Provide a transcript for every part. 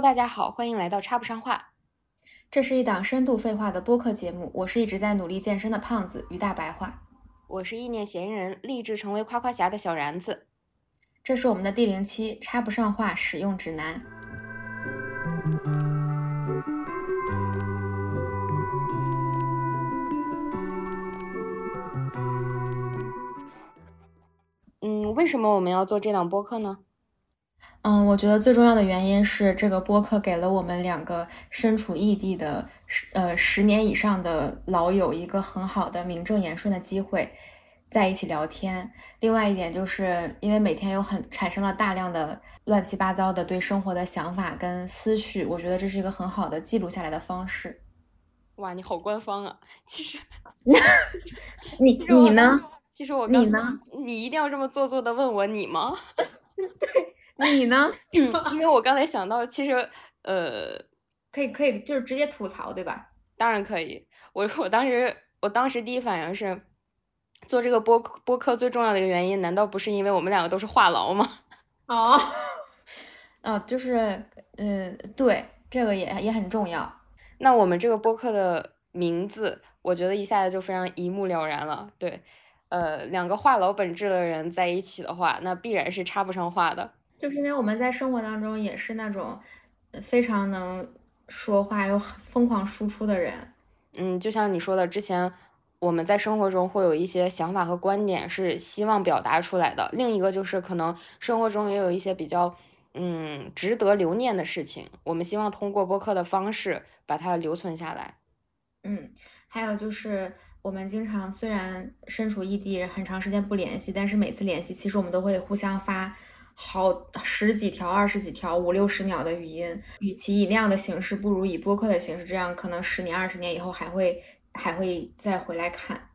Hello，大家好，欢迎来到插不上话。这是一档深度废话的播客节目，我是一直在努力健身的胖子于大白话，我是意念闲人，立志成为夸夸侠的小然子。这是我们的第零期插不上话使用指南。嗯，为什么我们要做这档播客呢？嗯，我觉得最重要的原因是这个播客给了我们两个身处异地的十呃十年以上的老友一个很好的名正言顺的机会，在一起聊天。另外一点就是因为每天有很产生了大量的乱七八糟的对生活的想法跟思绪，我觉得这是一个很好的记录下来的方式。哇，你好官方啊！其实 你你呢？其实我你呢？你一定要这么做作的问我你吗？对，你呢？因为我刚才想到，其实呃，可以可以，就是直接吐槽，对吧？当然可以。我我当时我当时第一反应是，做这个播播客最重要的一个原因，难道不是因为我们两个都是话痨吗？哦，哦，就是嗯，对，这个也也很重要。那我们这个播客的名字，我觉得一下子就非常一目了然了。对，呃，两个话痨本质的人在一起的话，那必然是插不上话的。就是因为我们在生活当中也是那种非常能说话又疯狂输出的人。嗯，就像你说的，之前我们在生活中会有一些想法和观点是希望表达出来的。另一个就是可能生活中也有一些比较。嗯，值得留念的事情，我们希望通过播客的方式把它留存下来。嗯，还有就是我们经常虽然身处异地，很长时间不联系，但是每次联系，其实我们都会互相发好十几条、二十几条、五六十秒的语音。与其以那样的形式，不如以播客的形式，这样可能十年、二十年以后还会还会再回来看。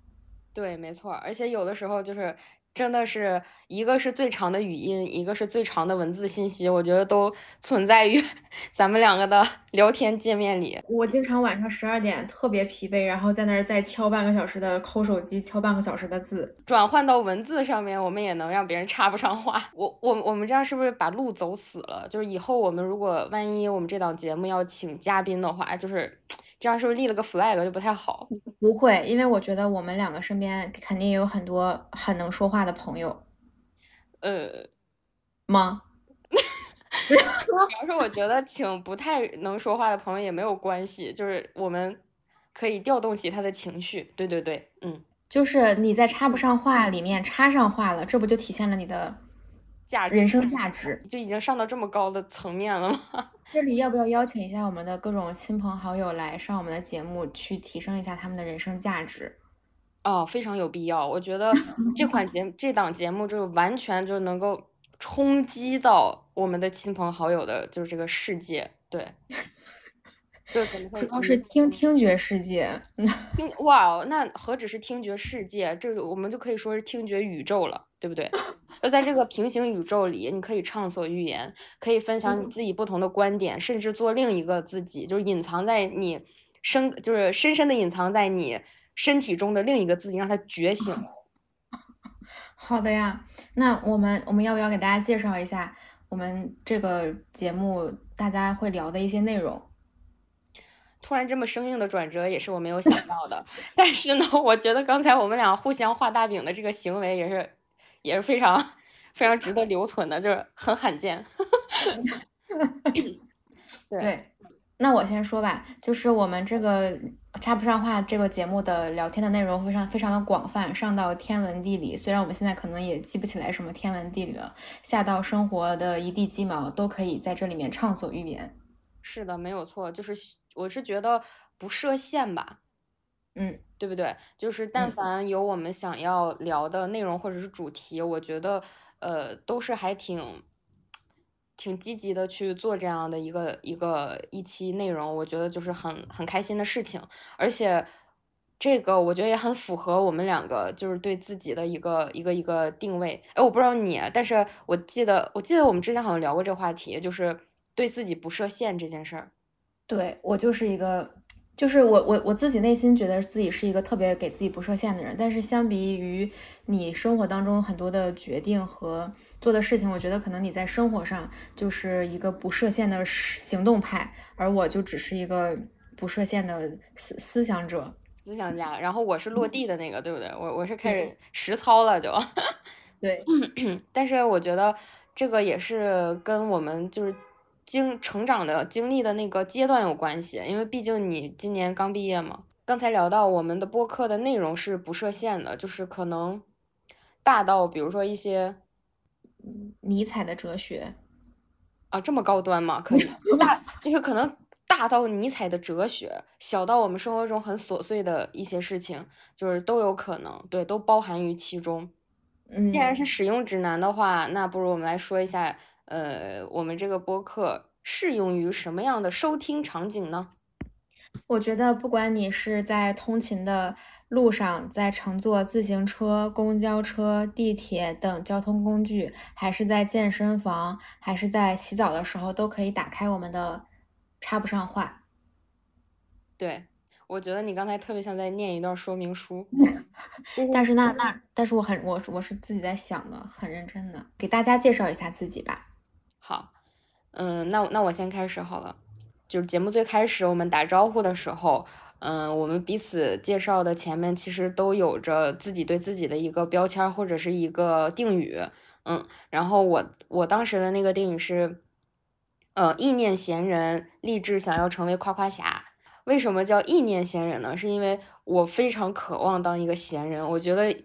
对，没错，而且有的时候就是。真的是一个是最长的语音，一个是最长的文字信息，我觉得都存在于 咱们两个的 聊天界面里。我经常晚上十二点特别疲惫，然后在那儿再敲半个小时的抠手机，敲半个小时的字，转换到文字上面，我们也能让别人插不上话。我我我们这样是不是把路走死了？就是以后我们如果万一我们这档节目要请嘉宾的话，就是。这样是不是立了个 flag 就不太好？不会，因为我觉得我们两个身边肯定也有很多很能说话的朋友。呃，吗？主要是我觉得请不太能说话的朋友也没有关系，就是我们可以调动起他的情绪。对对对，嗯，就是你在插不上话里面插上话了，这不就体现了你的价值人生价值？就已经上到这么高的层面了吗？这里要不要邀请一下我们的各种亲朋好友来上我们的节目，去提升一下他们的人生价值？哦，非常有必要。我觉得这款节这档节目就完全就能够冲击到我们的亲朋好友的，就是这个世界。对，对，主要是听听觉世界。听哇，那何止是听觉世界？这个我们就可以说是听觉宇宙了，对不对？就在这个平行宇宙里，你可以畅所欲言，可以分享你自己不同的观点，甚至做另一个自己，就是隐藏在你深，就是深深的隐藏在你身体中的另一个自己，让它觉醒。好的呀，那我们我们要不要给大家介绍一下我们这个节目大家会聊的一些内容？突然这么生硬的转折也是我没有想到的，但是呢，我觉得刚才我们俩互相画大饼的这个行为也是。也是非常非常值得留存的，就是很罕见。对，那我先说吧，就是我们这个插不上话这个节目的聊天的内容非常非常的广泛，上到天文地理，虽然我们现在可能也记不起来什么天文地理了，下到生活的一地鸡毛，都可以在这里面畅所欲言。是的，没有错，就是我是觉得不设限吧。嗯，对不对？就是但凡有我们想要聊的内容或者是主题，我觉得呃都是还挺挺积极的去做这样的一个一个一期内容，我觉得就是很很开心的事情。而且这个我觉得也很符合我们两个就是对自己的一个一个一个定位。哎，我不知道你，但是我记得我记得我们之前好像聊过这个话题，就是对自己不设限这件事儿。对我就是一个。就是我我我自己内心觉得自己是一个特别给自己不设限的人，但是相比于你生活当中很多的决定和做的事情，我觉得可能你在生活上就是一个不设限的行动派，而我就只是一个不设限的思思想者、思想家。然后我是落地的那个，对不对？我我是开始实操了，就对。但是我觉得这个也是跟我们就是。经成长的经历的那个阶段有关系，因为毕竟你今年刚毕业嘛。刚才聊到我们的播客的内容是不设限的，就是可能大到比如说一些尼采的哲学啊，这么高端吗？可以大就是可能大到尼采的哲学，小到我们生活中很琐碎的一些事情，就是都有可能，对，都包含于其中。嗯，既然是使用指南的话，那不如我们来说一下。呃，我们这个播客适用于什么样的收听场景呢？我觉得，不管你是在通勤的路上，在乘坐自行车、公交车、地铁等交通工具，还是在健身房，还是在洗澡的时候，都可以打开我们的插不上话。对，我觉得你刚才特别像在念一段说明书。但是那那，但是我很我我是自己在想的，很认真的，给大家介绍一下自己吧。好，嗯，那那我先开始好了。就是节目最开始我们打招呼的时候，嗯，我们彼此介绍的前面其实都有着自己对自己的一个标签或者是一个定语，嗯，然后我我当时的那个定语是，呃，意念闲人，立志想要成为夸夸侠。为什么叫意念闲人呢？是因为我非常渴望当一个闲人，我觉得。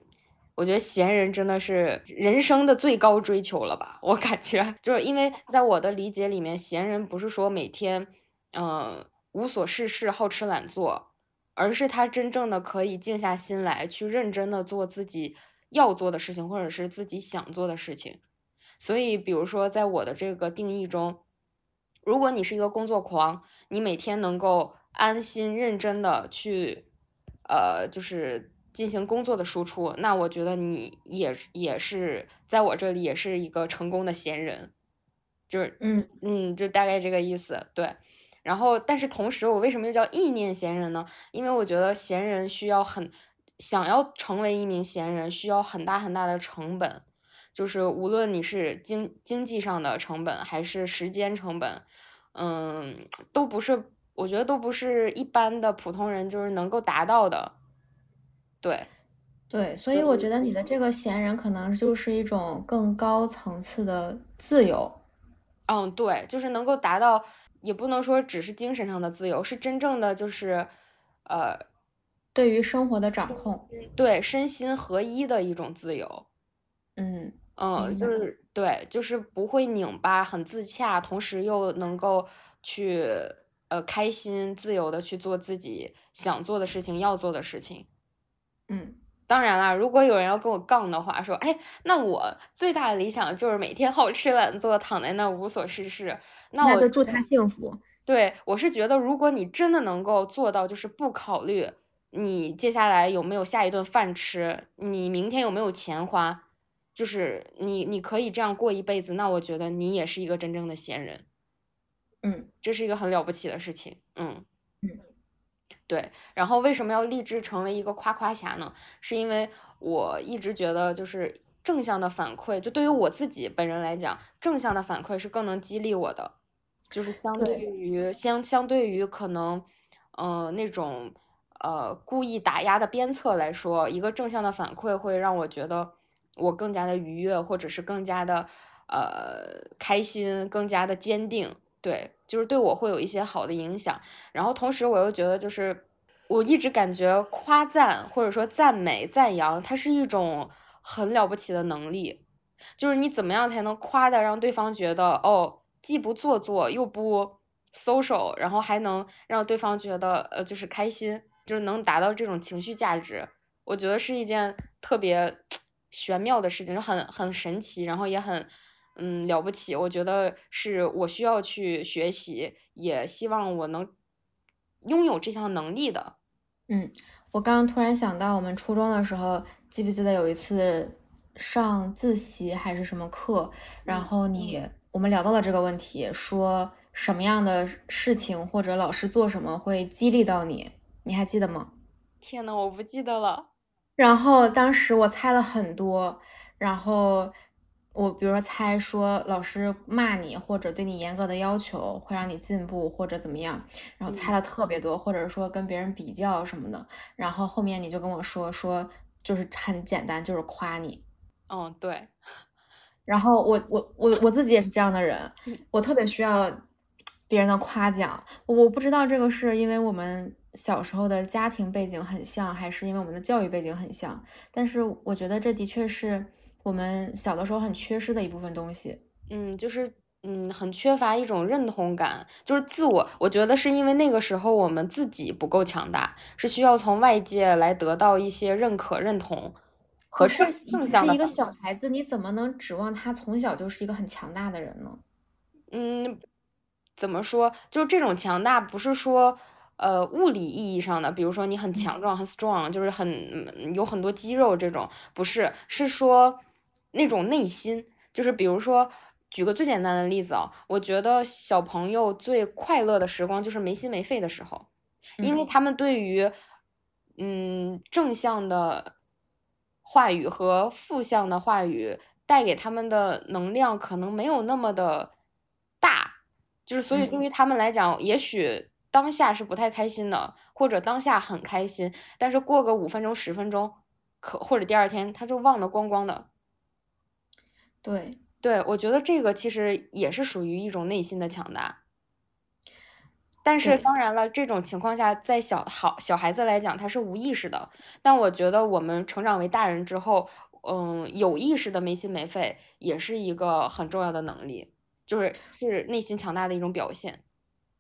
我觉得闲人真的是人生的最高追求了吧？我感觉就是因为在我的理解里面，闲人不是说每天，嗯，无所事事、好吃懒做，而是他真正的可以静下心来，去认真的做自己要做的事情，或者是自己想做的事情。所以，比如说在我的这个定义中，如果你是一个工作狂，你每天能够安心认真的去，呃，就是。进行工作的输出，那我觉得你也也是在我这里也是一个成功的闲人，就是嗯嗯，就大概这个意思。对，然后但是同时，我为什么又叫意念闲人呢？因为我觉得闲人需要很想要成为一名闲人，需要很大很大的成本，就是无论你是经经济上的成本还是时间成本，嗯，都不是，我觉得都不是一般的普通人就是能够达到的。对，对，所以我觉得你的这个闲人可能就是一种更高层次的自由。嗯，对，就是能够达到，也不能说只是精神上的自由，是真正的就是，呃，对于生活的掌控，对身心合一的一种自由。嗯嗯，就是对，就是不会拧巴，很自洽，同时又能够去呃开心、自由的去做自己想做的事情、要做的事情。嗯，当然啦，如果有人要跟我杠的话，说，哎，那我最大的理想就是每天好吃懒做，躺在那无所事事。那我就祝他幸福。对，我是觉得，如果你真的能够做到，就是不考虑你接下来有没有下一顿饭吃，你明天有没有钱花，就是你你可以这样过一辈子，那我觉得你也是一个真正的闲人。嗯，这是一个很了不起的事情。嗯嗯。对，然后为什么要立志成为一个夸夸侠呢？是因为我一直觉得，就是正向的反馈，就对于我自己本人来讲，正向的反馈是更能激励我的，就是相对于相相对于可能，嗯，那种呃故意打压的鞭策来说，一个正向的反馈会让我觉得我更加的愉悦，或者是更加的呃开心，更加的坚定。对，就是对我会有一些好的影响，然后同时我又觉得，就是我一直感觉夸赞或者说赞美、赞扬，它是一种很了不起的能力，就是你怎么样才能夸的让对方觉得哦，既不做作又不 social，然后还能让对方觉得呃就是开心，就是能达到这种情绪价值，我觉得是一件特别 玄妙的事情，就很很神奇，然后也很。嗯，了不起，我觉得是我需要去学习，也希望我能拥有这项能力的。嗯，我刚刚突然想到，我们初中的时候，记不记得有一次上自习还是什么课，然后你我们聊到了这个问题，说什么样的事情或者老师做什么会激励到你？你还记得吗？天呐，我不记得了。然后当时我猜了很多，然后我比如说猜说老师骂你或者对你严格的要求会让你进步或者怎么样，然后猜了特别多，或者说跟别人比较什么的。然后后面你就跟我说说就是很简单，就是夸你。嗯，对。然后我我我我自己也是这样的人，我特别需要别人的夸奖。我不知道这个是因为我们。小时候的家庭背景很像，还是因为我们的教育背景很像？但是我觉得这的确是我们小的时候很缺失的一部分东西。嗯，就是嗯，很缺乏一种认同感，就是自我。我觉得是因为那个时候我们自己不够强大，是需要从外界来得到一些认可、认同。可是，你是一个小孩子，你怎么能指望他从小就是一个很强大的人呢？嗯，怎么说？就是这种强大，不是说。呃，物理意义上的，比如说你很强壮，很 strong，就是很有很多肌肉这种，不是，是说那种内心，就是比如说，举个最简单的例子啊，我觉得小朋友最快乐的时光就是没心没肺的时候，因为他们对于嗯正向的话语和负向的话语带给他们的能量可能没有那么的大，就是所以对于他们来讲，也许。当下是不太开心的，或者当下很开心，但是过个五分钟、十分钟，可或者第二天他就忘得光光的。对，对我觉得这个其实也是属于一种内心的强大。但是当然了，这种情况下，在小好小孩子来讲，他是无意识的。但我觉得我们成长为大人之后，嗯，有意识的没心没肺，也是一个很重要的能力，就是是内心强大的一种表现。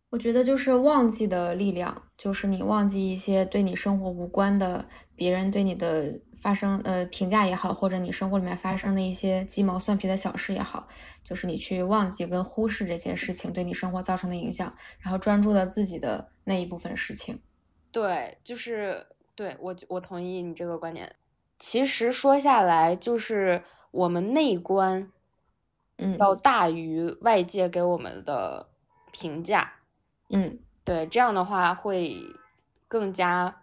我觉得就是忘记的力量，就是你忘记一些对你生活无关的别人对你的发生呃评价也好，或者你生活里面发生的一些鸡毛蒜皮的小事也好，就是你去忘记跟忽视这些事情对你生活造成的影响，然后专注了自己的那一部分事情。对，就是对我我同意你这个观点。其实说下来，就是我们内观，嗯，要大于外界给我们的评价。嗯，对，这样的话会更加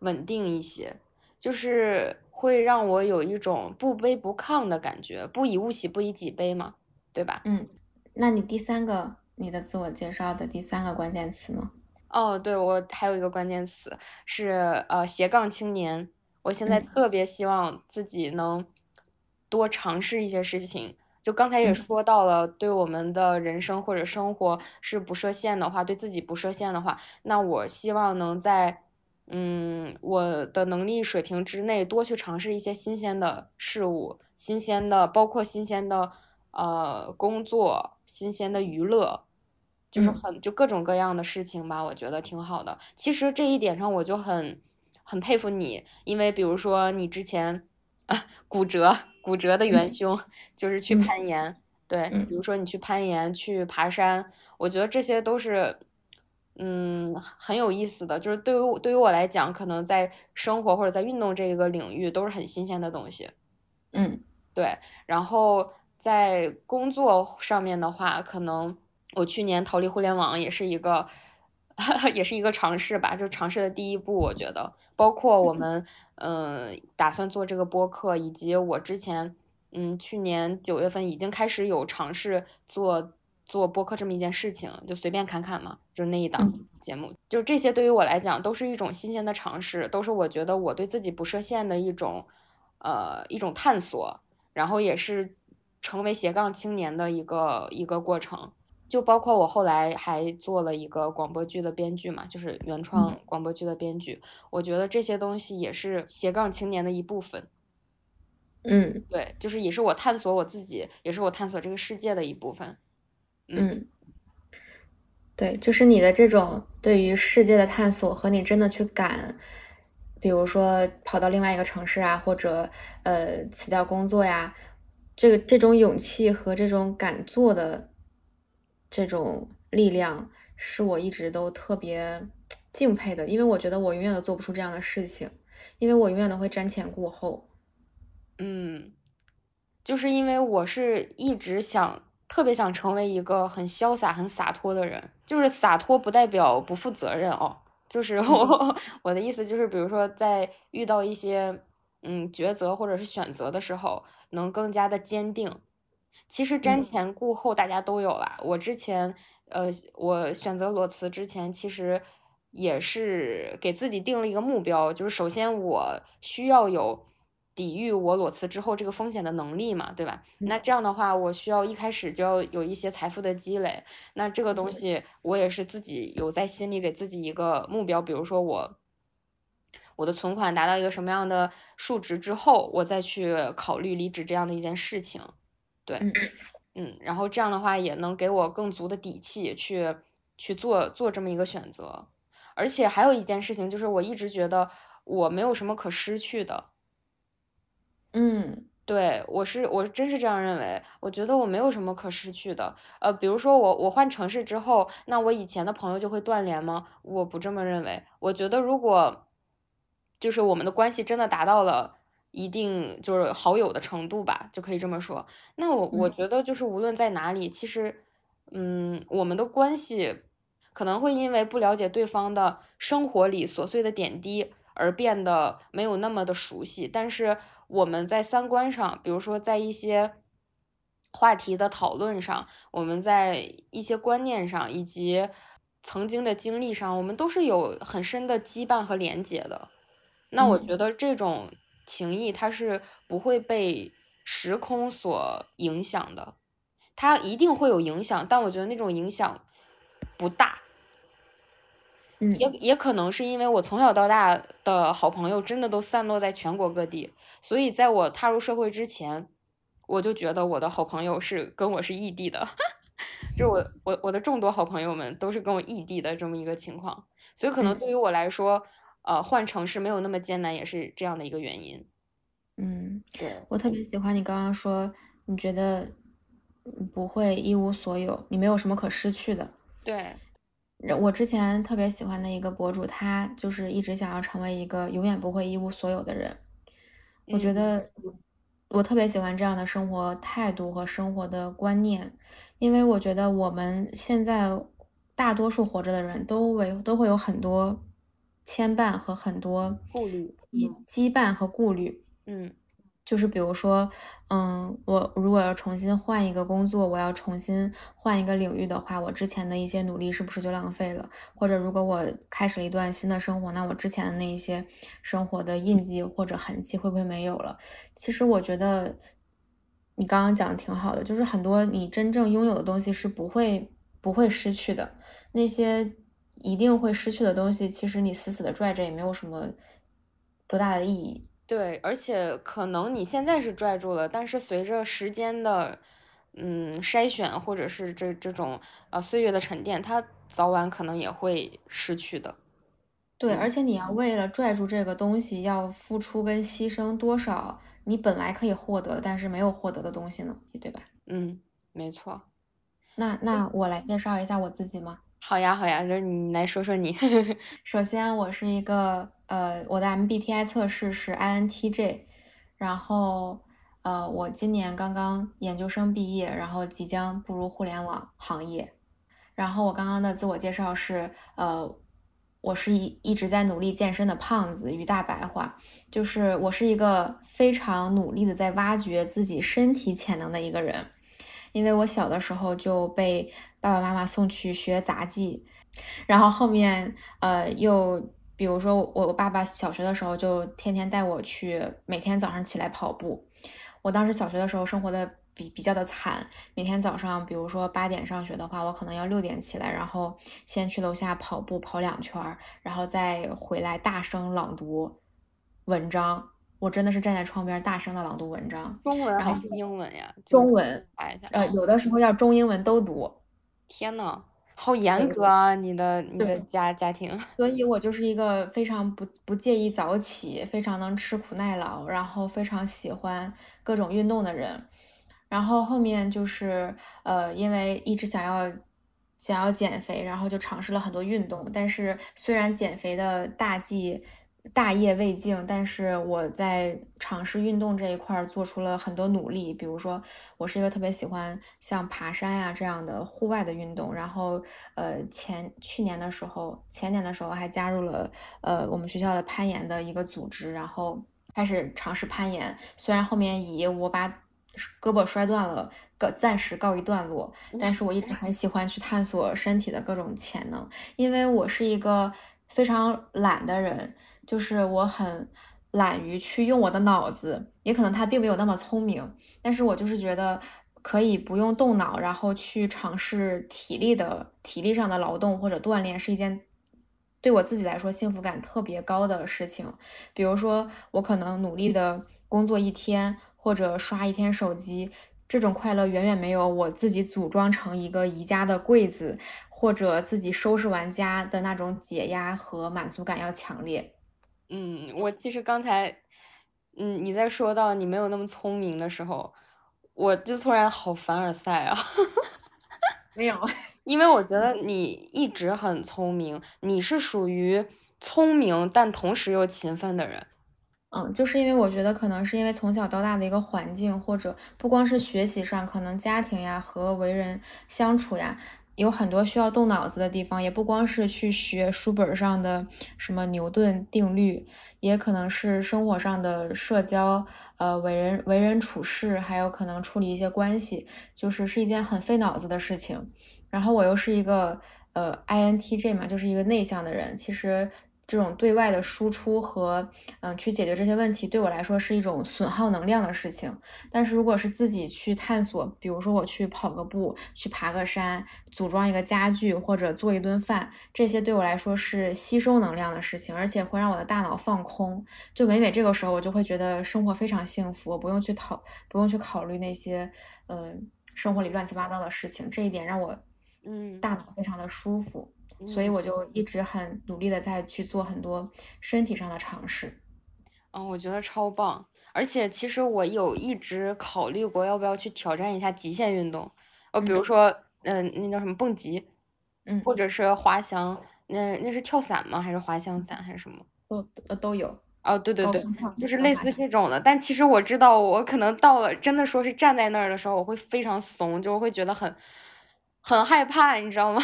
稳定一些，就是会让我有一种不卑不亢的感觉，不以物喜，不以己悲嘛，对吧？嗯，那你第三个，你的自我介绍的第三个关键词呢？哦，对，我还有一个关键词是呃斜杠青年，我现在特别希望自己能多尝试一些事情。就刚才也说到了，对我们的人生或者生活是不设限的话，对自己不设限的话，那我希望能在，嗯，我的能力水平之内多去尝试一些新鲜的事物，新鲜的，包括新鲜的，呃，工作，新鲜的娱乐，就是很就各种各样的事情吧，我觉得挺好的。其实这一点上我就很很佩服你，因为比如说你之前啊骨折。骨折的元凶就是去攀岩，对，比如说你去攀岩、去爬山，我觉得这些都是，嗯，很有意思的。就是对于对于我来讲，可能在生活或者在运动这个领域都是很新鲜的东西。嗯，对。然后在工作上面的话，可能我去年逃离互联网也是一个，也是一个尝试吧，就尝试的第一步，我觉得。包括我们，嗯，打算做这个播客，以及我之前，嗯，去年九月份已经开始有尝试做做播客这么一件事情，就随便侃侃嘛，就是那一档节目，就这些对于我来讲都是一种新鲜的尝试，都是我觉得我对自己不设限的一种，呃，一种探索，然后也是成为斜杠青年的一个一个过程。就包括我后来还做了一个广播剧的编剧嘛，就是原创广播剧的编剧。我觉得这些东西也是斜杠青年的一部分。嗯，对，就是也是我探索我自己，也是我探索这个世界的一部分。嗯，对，就是你的这种对于世界的探索和你真的去敢，比如说跑到另外一个城市啊，或者呃辞掉工作呀，这个这种勇气和这种敢做的。这种力量是我一直都特别敬佩的，因为我觉得我永远都做不出这样的事情，因为我永远都会瞻前顾后。嗯，就是因为我是一直想特别想成为一个很潇洒、很洒脱的人。就是洒脱不代表不负责任哦，就是我 我的意思就是，比如说在遇到一些嗯抉择或者是选择的时候，能更加的坚定。其实瞻前顾后大家都有啦。我之前呃，我选择裸辞之前，其实也是给自己定了一个目标，就是首先我需要有。抵御我裸辞之后这个风险的能力嘛，对吧？那这样的话，我需要一开始就要有一些财富的积累。那这个东西，我也是自己有在心里给自己一个目标，比如说我我的存款达到一个什么样的数值之后，我再去考虑离职这样的一件事情。对，嗯，然后这样的话也能给我更足的底气去去做做这么一个选择。而且还有一件事情就是，我一直觉得我没有什么可失去的。嗯，对我是我真是这样认为，我觉得我没有什么可失去的。呃，比如说我我换城市之后，那我以前的朋友就会断联吗？我不这么认为。我觉得如果就是我们的关系真的达到了一定就是好友的程度吧，就可以这么说。那我我觉得就是无论在哪里，其实嗯，我们的关系可能会因为不了解对方的生活里琐碎的点滴而变得没有那么的熟悉，但是。我们在三观上，比如说在一些话题的讨论上，我们在一些观念上，以及曾经的经历上，我们都是有很深的羁绊和连结的。那我觉得这种情谊它是不会被时空所影响的，它一定会有影响，但我觉得那种影响不大。也也可能是因为我从小到大的好朋友真的都散落在全国各地，所以在我踏入社会之前，我就觉得我的好朋友是跟我是异地的，就我我我的众多好朋友们都是跟我异地的这么一个情况，所以可能对于我来说，呃，换城市没有那么艰难，也是这样的一个原因。嗯，对我特别喜欢你刚刚说，你觉得不会一无所有，你没有什么可失去的。对。我之前特别喜欢的一个博主，他就是一直想要成为一个永远不会一无所有的人。我觉得我特别喜欢这样的生活态度和生活的观念，因为我觉得我们现在大多数活着的人都为都会有很多牵绊和很多顾虑、羁羁绊和顾虑。嗯。就是比如说，嗯，我如果要重新换一个工作，我要重新换一个领域的话，我之前的一些努力是不是就浪费了？或者如果我开始了一段新的生活，那我之前的那一些生活的印记或者痕迹会不会没有了？其实我觉得你刚刚讲的挺好的，就是很多你真正拥有的东西是不会不会失去的，那些一定会失去的东西，其实你死死的拽着也没有什么多大的意义。对，而且可能你现在是拽住了，但是随着时间的，嗯，筛选或者是这这种呃岁月的沉淀，它早晚可能也会失去的。对，而且你要为了拽住这个东西，要付出跟牺牲多少你本来可以获得但是没有获得的东西呢？对吧？嗯，没错。那那我来介绍一下我自己吗？好呀，好呀，就是你来说说你。首先，我是一个。呃，我的 MBTI 测试是 INTJ，然后呃，我今年刚刚研究生毕业，然后即将步入互联网行业。然后我刚刚的自我介绍是，呃，我是一一直在努力健身的胖子，于大白话，就是我是一个非常努力的在挖掘自己身体潜能的一个人。因为我小的时候就被爸爸妈妈送去学杂技，然后后面呃又。比如说，我我爸爸小学的时候就天天带我去，每天早上起来跑步。我当时小学的时候生活的比比较的惨，每天早上，比如说八点上学的话，我可能要六点起来，然后先去楼下跑步跑两圈，然后再回来大声朗读文章。我真的是站在窗边大声的朗读文章，中文还是英文呀？中文，呃，有的时候要中英文都读。天呐！好严格啊，你的你的家家庭。所以我就是一个非常不不介意早起，非常能吃苦耐劳，然后非常喜欢各种运动的人。然后后面就是呃，因为一直想要想要减肥，然后就尝试了很多运动。但是虽然减肥的大计大业未竟，但是我在尝试运动这一块做出了很多努力。比如说，我是一个特别喜欢像爬山呀这样的户外的运动。然后，呃，前去年的时候，前年的时候还加入了呃我们学校的攀岩的一个组织，然后开始尝试攀岩。虽然后面以我把胳膊摔断了，告暂时告一段落，但是我一直很喜欢去探索身体的各种潜能，因为我是一个非常懒的人。就是我很懒于去用我的脑子，也可能他并没有那么聪明，但是我就是觉得可以不用动脑，然后去尝试体力的体力上的劳动或者锻炼，是一件对我自己来说幸福感特别高的事情。比如说，我可能努力的工作一天，或者刷一天手机，这种快乐远远没有我自己组装成一个宜家的柜子，或者自己收拾完家的那种解压和满足感要强烈。嗯，我其实刚才，嗯，你在说到你没有那么聪明的时候，我就突然好凡尔赛啊！没有，因为我觉得你一直很聪明，你是属于聪明但同时又勤奋的人。嗯，就是因为我觉得可能是因为从小到大的一个环境，或者不光是学习上，可能家庭呀和为人相处呀。有很多需要动脑子的地方，也不光是去学书本上的什么牛顿定律，也可能是生活上的社交，呃，为人为人处事，还有可能处理一些关系，就是是一件很费脑子的事情。然后我又是一个呃 INTJ 嘛，就是一个内向的人，其实。这种对外的输出和嗯，去解决这些问题，对我来说是一种损耗能量的事情。但是如果是自己去探索，比如说我去跑个步，去爬个山，组装一个家具，或者做一顿饭，这些对我来说是吸收能量的事情，而且会让我的大脑放空。就每每这个时候，我就会觉得生活非常幸福，我不用去讨，不用去考虑那些嗯生活里乱七八糟的事情。这一点让我嗯大脑非常的舒服。所以我就一直很努力的在去做很多身体上的尝试，嗯，我觉得超棒。而且其实我有一直考虑过要不要去挑战一下极限运动，呃，比如说，嗯，那叫什么蹦极，嗯，或者是滑翔，那那是跳伞吗？还是滑翔伞还是什么？都呃都有。哦，对对对，就是类似这种的。但其实我知道，我可能到了真的说是站在那儿的时候，我会非常怂，就会觉得很很害怕，你知道吗？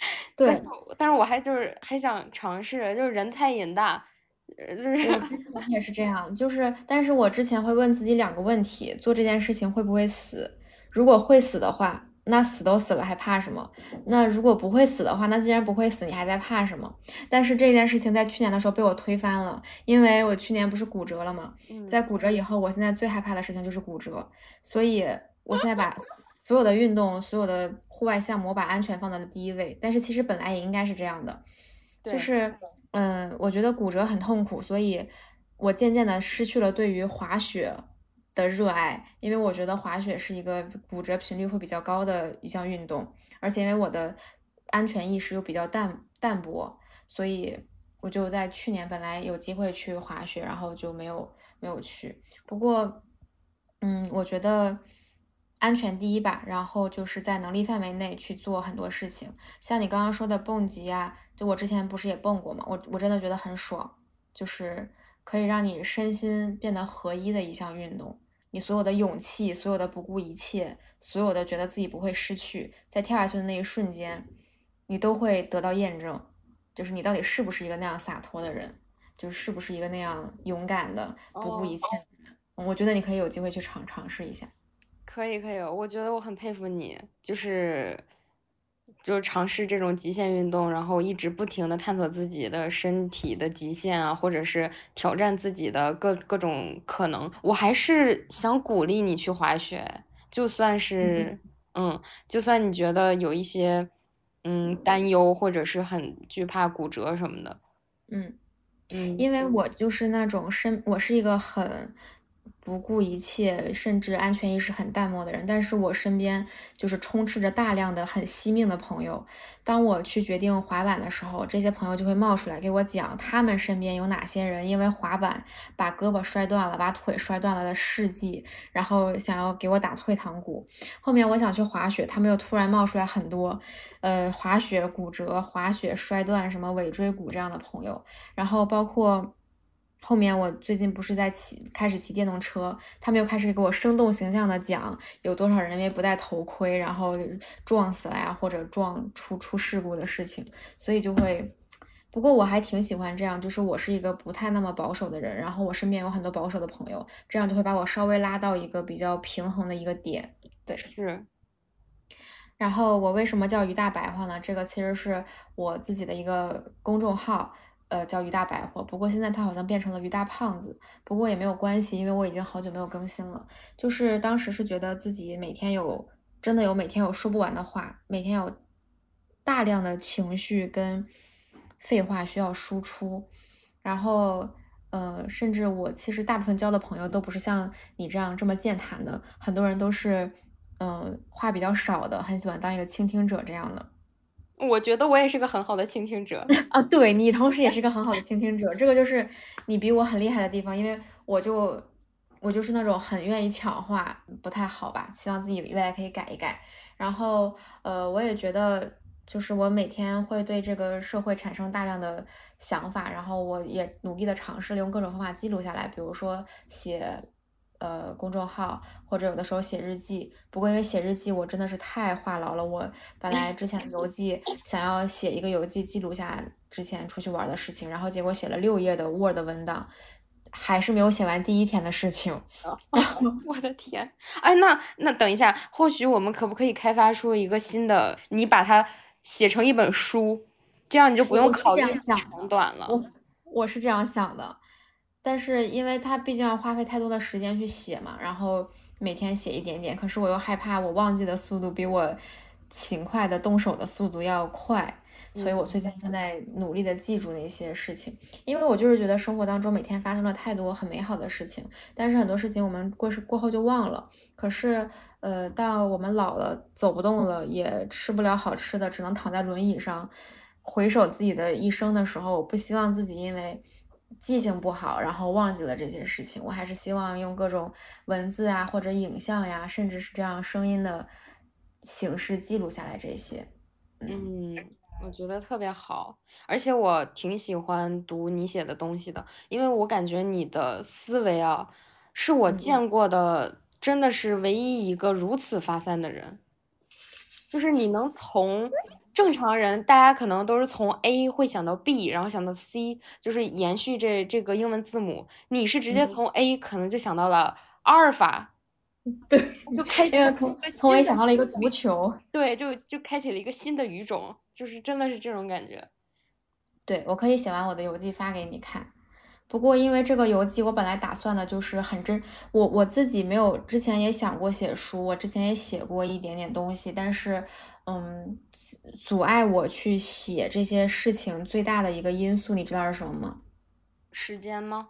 对，但是我还就是还想尝试，就是人菜瘾大，就是我 之前也是这样，就是但是我之前会问自己两个问题：做这件事情会不会死？如果会死的话，那死都死了还怕什么？那如果不会死的话，那既然不会死，你还在怕什么？但是这件事情在去年的时候被我推翻了，因为我去年不是骨折了吗？在骨折以后，我现在最害怕的事情就是骨折，所以我现在把。所有的运动，所有的户外项目，我把安全放到了第一位。但是其实本来也应该是这样的，就是，嗯，我觉得骨折很痛苦，所以我渐渐的失去了对于滑雪的热爱，因为我觉得滑雪是一个骨折频率会比较高的一项运动，而且因为我的安全意识又比较淡淡薄，所以我就在去年本来有机会去滑雪，然后就没有没有去。不过，嗯，我觉得。安全第一吧，然后就是在能力范围内去做很多事情，像你刚刚说的蹦极啊，就我之前不是也蹦过吗？我我真的觉得很爽，就是可以让你身心变得合一的一项运动。你所有的勇气，所有的不顾一切，所有的觉得自己不会失去，在跳下去的那一瞬间，你都会得到验证，就是你到底是不是一个那样洒脱的人，就是不是一个那样勇敢的不顾一切的人。我觉得你可以有机会去尝尝试一下。可以可以，我觉得我很佩服你，就是就是尝试这种极限运动，然后一直不停的探索自己的身体的极限啊，或者是挑战自己的各各种可能。我还是想鼓励你去滑雪，就算是嗯，就算你觉得有一些嗯担忧，或者是很惧怕骨折什么的，嗯嗯，因为我就是那种身，我是一个很。不顾一切，甚至安全意识很淡漠的人，但是我身边就是充斥着大量的很惜命的朋友。当我去决定滑板的时候，这些朋友就会冒出来给我讲他们身边有哪些人因为滑板把胳膊摔断了，把腿摔断了的事迹，然后想要给我打退堂鼓。后面我想去滑雪，他们又突然冒出来很多，呃，滑雪骨折、滑雪摔断什么尾椎骨这样的朋友，然后包括。后面我最近不是在骑，开始骑电动车，他们又开始给我生动形象的讲有多少人因为不戴头盔，然后撞死了呀，或者撞出出事故的事情，所以就会。不过我还挺喜欢这样，就是我是一个不太那么保守的人，然后我身边有很多保守的朋友，这样就会把我稍微拉到一个比较平衡的一个点。对，是。然后我为什么叫于大白话呢？这个其实是我自己的一个公众号，呃，叫于大白货。不过现在它好像变成了于大胖子，不过也没有关系，因为我已经好久没有更新了。就是当时是觉得自己每天有真的有每天有说不完的话，每天有大量的情绪跟。废话需要输出，然后，呃，甚至我其实大部分交的朋友都不是像你这样这么健谈的，很多人都是，嗯，话比较少的，很喜欢当一个倾听者这样的。我觉得我也是个很好的倾听者啊，对你同时也是个很好的倾听者，这个就是你比我很厉害的地方，因为我就我就是那种很愿意抢话，不太好吧？希望自己未来可以改一改。然后，呃，我也觉得。就是我每天会对这个社会产生大量的想法，然后我也努力的尝试用各种方法记录下来，比如说写呃公众号，或者有的时候写日记。不过因为写日记我真的是太话痨了，我本 来之前的游记想要写一个游记记录下之前出去玩的事情，然后结果写了六页的 Word 文档，还是没有写完第一天的事情。我的天！哎，那那等一下，或许我们可不可以开发出一个新的？你把它。写成一本书，这样你就不用考虑长短了。我我是这样想的，但是因为它毕竟要花费太多的时间去写嘛，然后每天写一点点，可是我又害怕我忘记的速度比我勤快的动手的速度要快。所以我最近正在努力的记住那些事情，因为我就是觉得生活当中每天发生了太多很美好的事情，但是很多事情我们过是过后就忘了。可是，呃，到我们老了，走不动了，也吃不了好吃的，只能躺在轮椅上，回首自己的一生的时候，我不希望自己因为记性不好，然后忘记了这些事情。我还是希望用各种文字啊，或者影像呀，甚至是这样声音的形式记录下来这些。嗯。我觉得特别好，而且我挺喜欢读你写的东西的，因为我感觉你的思维啊，是我见过的真的是唯一一个如此发散的人。就是你能从正常人，大家可能都是从 A 会想到 B，然后想到 C，就是延续这这个英文字母，你是直接从 A 可能就想到了阿尔法。对，就开因为从从 A 想到了一个足球，对，就就开启了一个新的语种，就是真的是这种感觉。对，我可以写完我的游记发给你看。不过因为这个游记，我本来打算的就是很真，我我自己没有之前也想过写书，我之前也写过一点点东西，但是嗯，阻碍我去写这些事情最大的一个因素，你知道是什么吗？时间吗？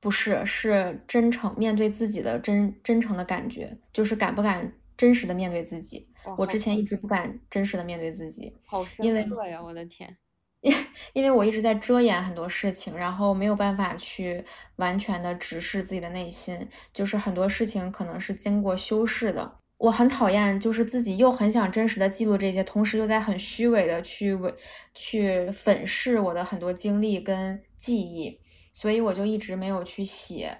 不是，是真诚面对自己的真真诚的感觉，就是敢不敢真实的面对自己。我之前一直不敢真实的面对自己，好因为呀，我的天，因因为我一直在遮掩很多事情，然后没有办法去完全的直视自己的内心，就是很多事情可能是经过修饰的。我很讨厌，就是自己又很想真实的记录这些，同时又在很虚伪的去伪去粉饰我的很多经历跟记忆。所以我就一直没有去写，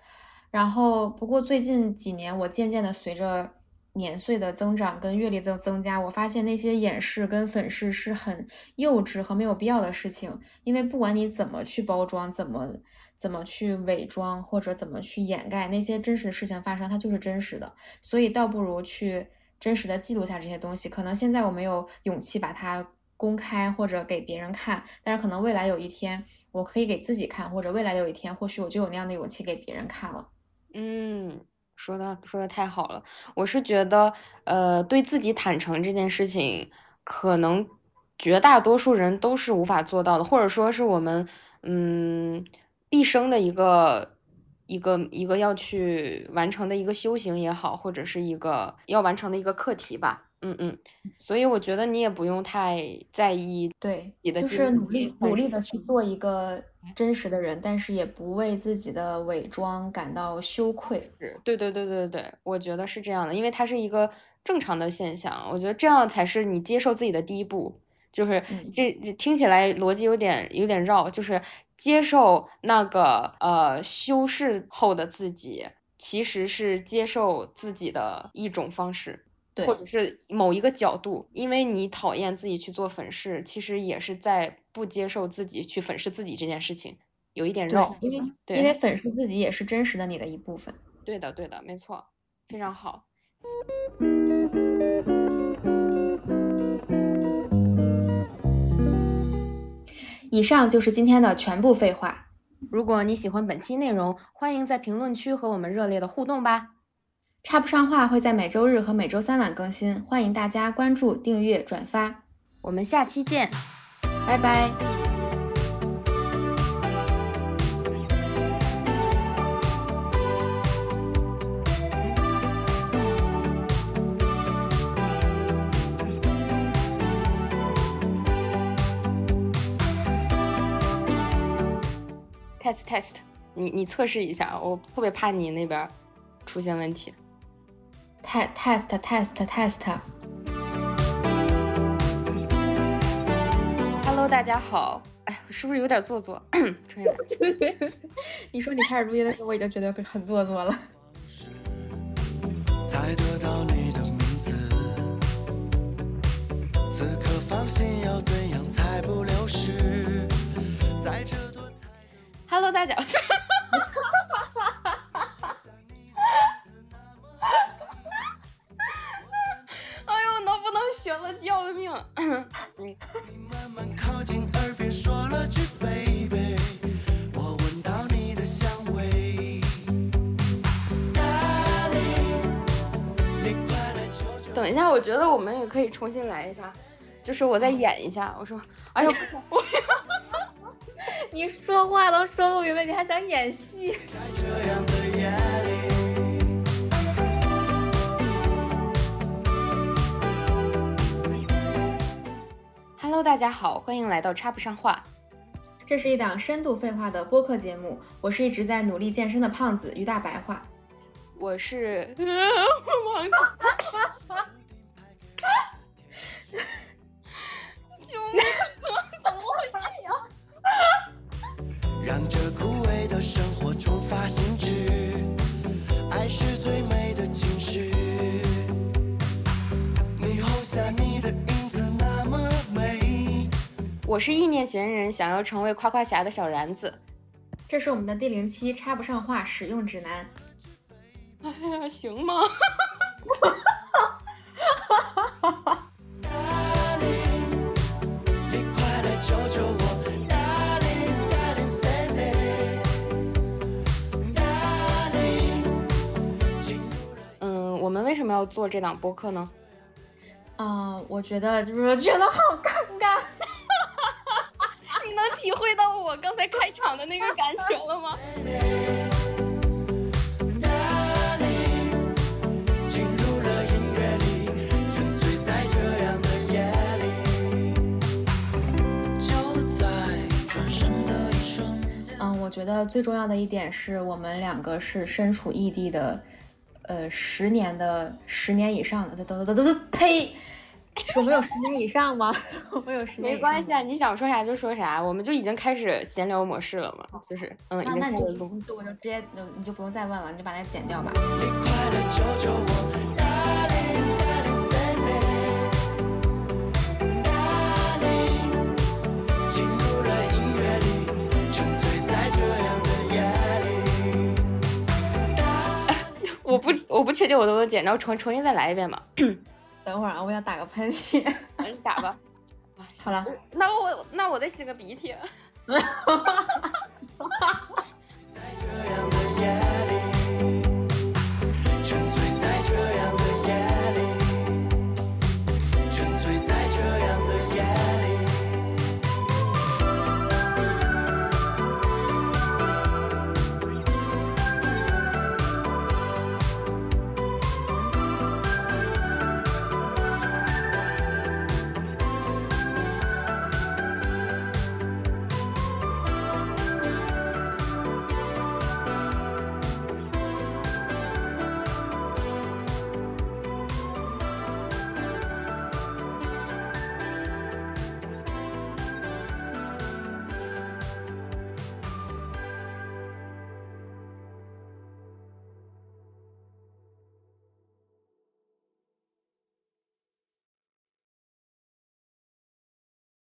然后不过最近几年，我渐渐的随着年岁的增长跟阅历的增加，我发现那些掩饰跟粉饰是很幼稚和没有必要的事情。因为不管你怎么去包装，怎么怎么去伪装，或者怎么去掩盖那些真实的事情发生，它就是真实的。所以倒不如去真实的记录下这些东西。可能现在我没有勇气把它。公开或者给别人看，但是可能未来有一天，我可以给自己看，或者未来的有一天，或许我就有那样的勇气给别人看了。嗯，说的说的太好了。我是觉得，呃，对自己坦诚这件事情，可能绝大多数人都是无法做到的，或者说是我们嗯毕生的一个一个一个要去完成的一个修行也好，或者是一个要完成的一个课题吧。嗯嗯，所以我觉得你也不用太在意，对，就是努力努力的去做一个真实的人，但是也不为自己的伪装感到羞愧。是，对对对对对，我觉得是这样的，因为它是一个正常的现象。我觉得这样才是你接受自己的第一步，就是嗯这这听起来逻辑有点有点绕，就是接受那个呃修饰后的自己，其实是接受自己的一种方式。对或者是某一个角度，因为你讨厌自己去做粉饰，其实也是在不接受自己去粉饰自己这件事情，有一点对绕，。因为因为粉饰自己也是真实的你的一部分。对的，对的，没错，非常好。以上就是今天的全部废话。如果你喜欢本期内容，欢迎在评论区和我们热烈的互动吧。插不上话会在每周日和每周三晚更新，欢迎大家关注、订阅、转发，我们下期见。拜拜。test test，你你测试一下，我特别怕你那边出现问题。test test test test。大家好。哎，我是不是有点做作？重新来。你说你开始录音的时候，我已经觉得很做作了。才得到你的名字。此刻芳心要怎样才不流失？在这多彩 Hello，大家。你快来救救等一下，我觉得我们也可以重新来一下，就是我再演一下。我说，哎呦，你说话都说不明白，你还想演戏？在这样 Hello，大家好，欢迎来到插不上话。这是一档深度废话的播客节目，我是一直在努力健身的胖子于大白话。我是，我忘记。救命！怎么会这样？让这我是意念闲人，想要成为夸夸侠的小然子。这是我们的第零期插不上话使用指南。哎呀，行吗。嗯，我们为什么要做这档播客呢？嗯、我觉得就是觉得好尴尬。体会到我刚才开场的那个感觉了吗？嗯，我觉得最重要的一点是我们两个是身处异地的，呃，十年的十年以上的，都都都都都呸！是我们有十年以上吗？我们有十年没关系啊，你想说啥就说啥，我们就已经开始闲聊模式了嘛，就是嗯，那那你就我就直接就你就不用再问了，你就把它剪掉吧。你快来救救我不我不确定我能不能剪，然后重重新再来一遍嘛。等会儿啊，我想打个喷嚏。你打吧。好了，那我那我得擤个鼻涕。